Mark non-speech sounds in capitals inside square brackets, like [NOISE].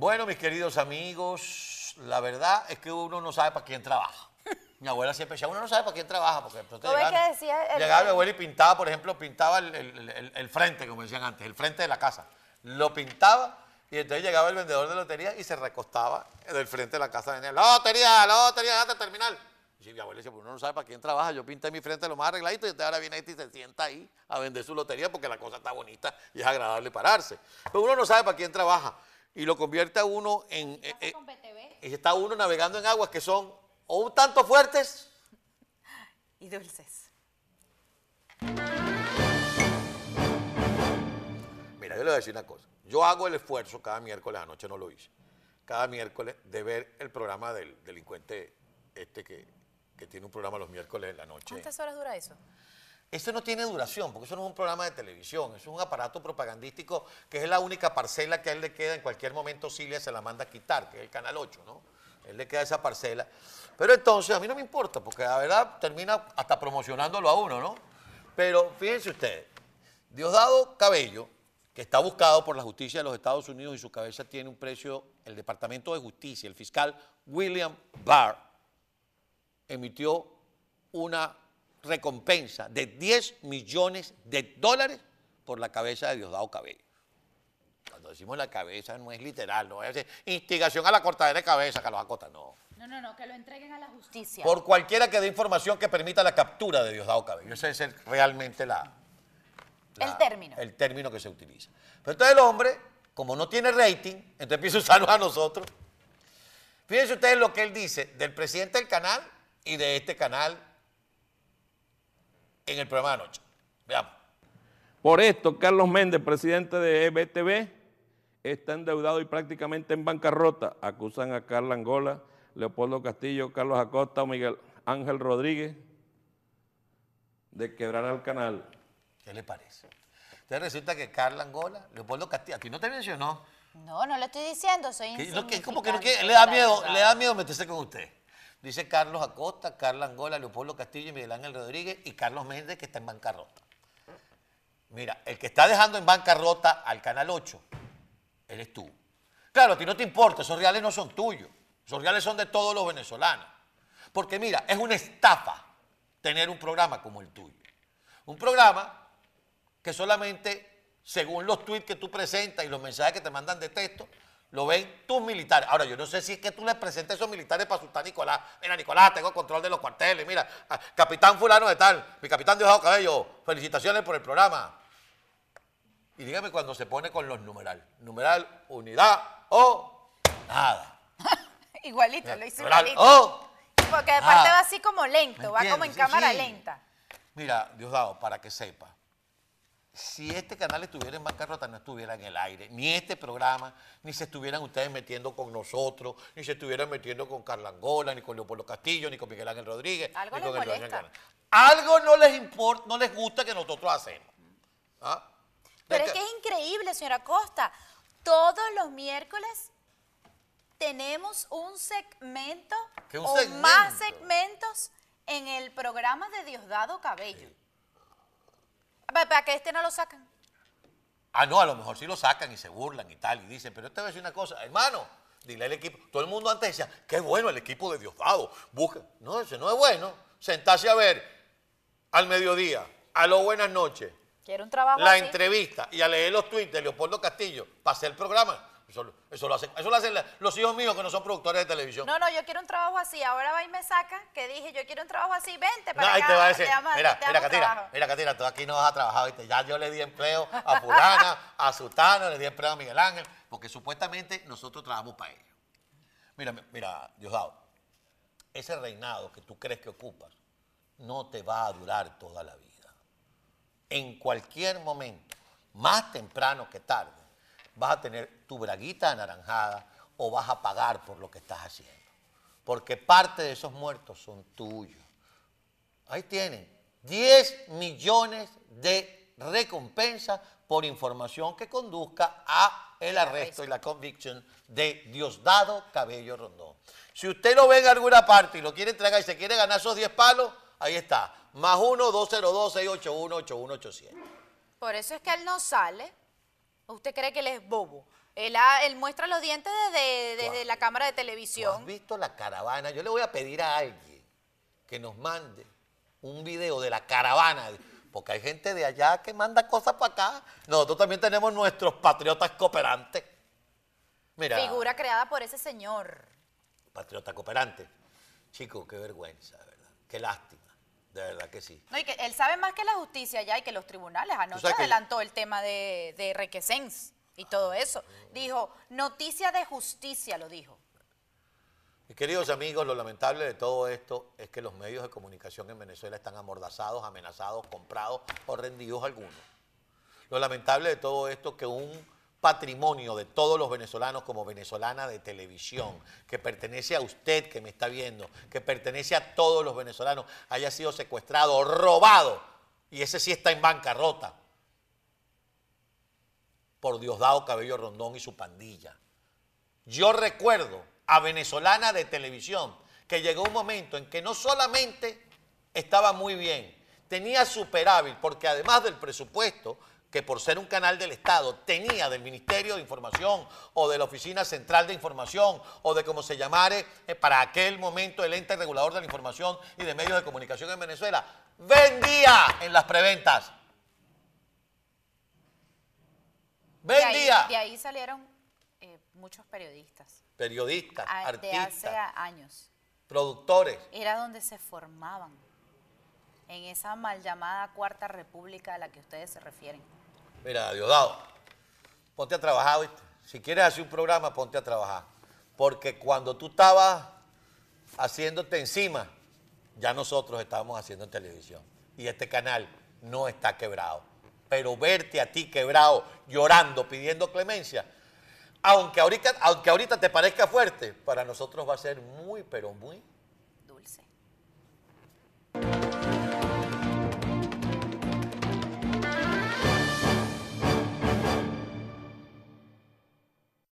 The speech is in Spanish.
Bueno, mis queridos amigos, la verdad es que uno no sabe para quién trabaja. Mi abuela siempre decía, uno no sabe para quién trabaja, porque entonces ¿Tú ves llegaba, que decía el- llegaba mi el- abuela y pintaba, por ejemplo, pintaba el, el- frente, como decían antes, el frente de la casa. Lo pintaba y entonces llegaba el vendedor de lotería y se recostaba del frente de la casa. Venía, lotería, lotería, hasta terminar. Y mi abuela decía, pues uno no sabe para quién trabaja, yo pinté mi frente lo más arregladito y usted ahora viene este y se sienta ahí a vender su lotería porque la cosa está bonita y es agradable pararse. Pero uno no sabe para quién trabaja y lo convierte a uno en... eh, eh, y está uno navegando en aguas que son o un tanto fuertes Y dulces. Mira, yo le voy a decir una cosa. Yo hago el esfuerzo cada miércoles, anoche no lo hice, cada miércoles de ver el programa del delincuente este que, que tiene un programa los miércoles en la noche. ¿Cuántas horas dura eso? Eso no tiene duración, porque eso no es un programa de televisión, eso es un aparato propagandístico que es la única parcela que a él le queda, en cualquier momento Cilia se la manda a quitar, que es el Canal 8, ¿no? Él le queda esa parcela. Pero entonces, a mí no me importa, porque la verdad termina hasta promocionándolo a uno, ¿no? Pero fíjense ustedes, Diosdado Cabello, que está buscado por la justicia de los Estados Unidos y su cabeza tiene un precio, el Departamento de Justicia, el fiscal William Barr, emitió una recompensa de 10 millones de dólares por la cabeza de Diosdado Cabello. Cuando decimos la cabeza no es literal, no es instigación a la cortadera de cabeza, Carlos Acosta, no. No, no, no, que lo entreguen a la justicia. Por cualquiera que dé información que permita la captura de Diosdado Cabello. Ese es el- realmente la, la- El término. El término que se utiliza. Pero entonces el hombre, como no tiene rating, entonces empieza a usarnos a nosotros. Fíjense ustedes lo que él dice del presidente del canal y de este canal en el programa de anoche. Veamos. Por esto, Carlos Méndez, presidente de EBTV, está endeudado y prácticamente en bancarrota. Acusan a Carla Angola, Leopoldo Castillo, Carlos Acosta o Miguel Ángel Rodríguez de quebrar al canal. ¿Qué le parece? Entonces resulta que Carla Angola, Leopoldo Castillo, aquí no te mencionó. No, no lo estoy diciendo, soy Que no, que como que no quiere- le da miedo, le da miedo meterse con usted. Dice Carlos Acosta, Carla Angola, Leopoldo Castillo Miguel Ángel Rodríguez y Carlos Méndez que está en bancarrota. Mira, el que está dejando en bancarrota al Canal 8, eres tú. Claro, a ti no te importa, esos reales no son tuyos. Esos reales son de todos los venezolanos. Porque mira, es una estafa tener un programa como el tuyo. Un programa que solamente, según los tweets que tú presentas y los mensajes que te mandan de texto, lo ven tus militares. Ahora, yo no sé si es que tú les presentas a esos militares para asustar a Nicolás. Mira, Nicolás, tengo control de los cuarteles. Mira, ah, capitán fulano de tal, mi capitán Diosdado Cabello, felicitaciones por el programa. Y dígame cuando se pone con los numeral. Numeral, unidad o nada. [LAUGHS] Igualito, lo hice Numeral igualito. o Porque aparte Ah. va así como lento, ¿Me va como en cámara sí. lenta. Mira, Diosdado, para que sepa, si este canal estuviera en bancarrota, no estuviera en el aire, ni este programa, ni se estuvieran ustedes metiendo con nosotros, ni se estuvieran metiendo con Carla Angola, ni con Leopoldo Castillo, ni con Miguel Ángel Rodríguez, Algo ni les con el del molesta. Algo no les importa, no les gusta que nosotros hacemos. ¿Ah? Pero es que es increíble, señora Costa. Todos los miércoles tenemos un segmento ¿Qué un o más segmentos en el programa de Diosdado Cabello. ¿Para que este no lo sacan? Ah, no, a lo mejor sí lo sacan y se burlan y tal, y dicen, pero te voy a decir una cosa, hermano, dile al equipo, todo el mundo antes decía, qué bueno el equipo de Diosdado, busca, no, ese no es bueno, sentarse a ver al mediodía, a lo buenas noches, Quiero un trabajo la así. entrevista y a leer los tweets de Leopoldo Castillo para hacer el programa, eso, lo- eso lo hacen, eso lo hacen los hijos míos que no son productores de televisión. No, no, yo quiero un trabajo así. Ahora va y me saca que dije, yo quiero un trabajo así. Vente No, para ahí acá. te va a decir, mira, mira, Catira, mira, Catira, tú aquí no vas a trabajar, ¿viste? Ya yo le di empleo a fulana, a Sutano, le di empleo a Miguel Ángel, porque supuestamente nosotros trabajamos para ellos. Mira, mira, Diosdado, ese reinado que tú crees que ocupas no te va a durar toda la vida. En cualquier momento, más temprano que tarde, vas a tener tu braguita anaranjada o vas a pagar por lo que estás haciendo. Porque parte de esos muertos son tuyos. Ahí tienen 10 millones de recompensa por información que conduzca a el arresto y la convicción de Diosdado Cabello Rondón. Si usted lo ve en alguna parte y lo quiere entregar y se quiere ganar esos 10 palos, ahí está. Más 1-202-681-8187. Por eso es que él no sale. ¿Usted cree que él es bobo? Él, ha- él muestra los dientes desde, la cámara de ¿Tú has televisión. visto la caravana? Yo le voy a pedir a alguien que nos mande un video de la caravana, porque hay gente de allá que manda cosas para acá. Nosotros también tenemos nuestros patriotas cooperantes. Mira, Figura creada por ese señor. patriota cooperante. Chico, qué vergüenza, verdad. Qué lástima, de verdad que sí. No, y que él sabe más que la justicia ya y que los tribunales. Anoche adelantó el tema de, de Requesens y todo eso. Dijo, noticia de justicia, lo dijo. Mis queridos amigos, lo lamentable de todo esto es que los medios de comunicación en Venezuela están amordazados, amenazados, comprados o rendidos algunos. Lo lamentable de todo esto es que un patrimonio de todos los venezolanos como venezolana de televisión, que pertenece a usted que me está viendo, que pertenece a todos los venezolanos, haya sido secuestrado, robado, y ese sí está en bancarrota, por Diosdado Cabello Rondón y su pandilla. Yo recuerdo a venezolana de televisión que llegó un momento en que no solamente estaba muy bien, tenía superávit, porque además del presupuesto, que por ser un canal del Estado tenía del Ministerio de Información o de la Oficina Central de Información o de como se llamare eh, para aquel momento el ente regulador de la información y de medios de comunicación en Venezuela, vendía en las preventas. De ahí, Vendía. de ahí salieron eh, muchos periodistas Periodistas, a- de hace artistas, años. productores. Era donde se formaban. En esa mal llamada Cuarta República a la que ustedes se refieren. Mira, Diosdado, ponte a trabajar, ¿viste? Si quieres hacer un programa, ponte a trabajar. Porque cuando tú estabas haciéndote encima, ya nosotros estábamos haciendo en televisión. Y este canal no está quebrado. Pero verte a ti quebrado, llorando, pidiendo clemencia, aunque ahorita, aunque ahorita te parezca fuerte, para nosotros va a ser muy, pero muy.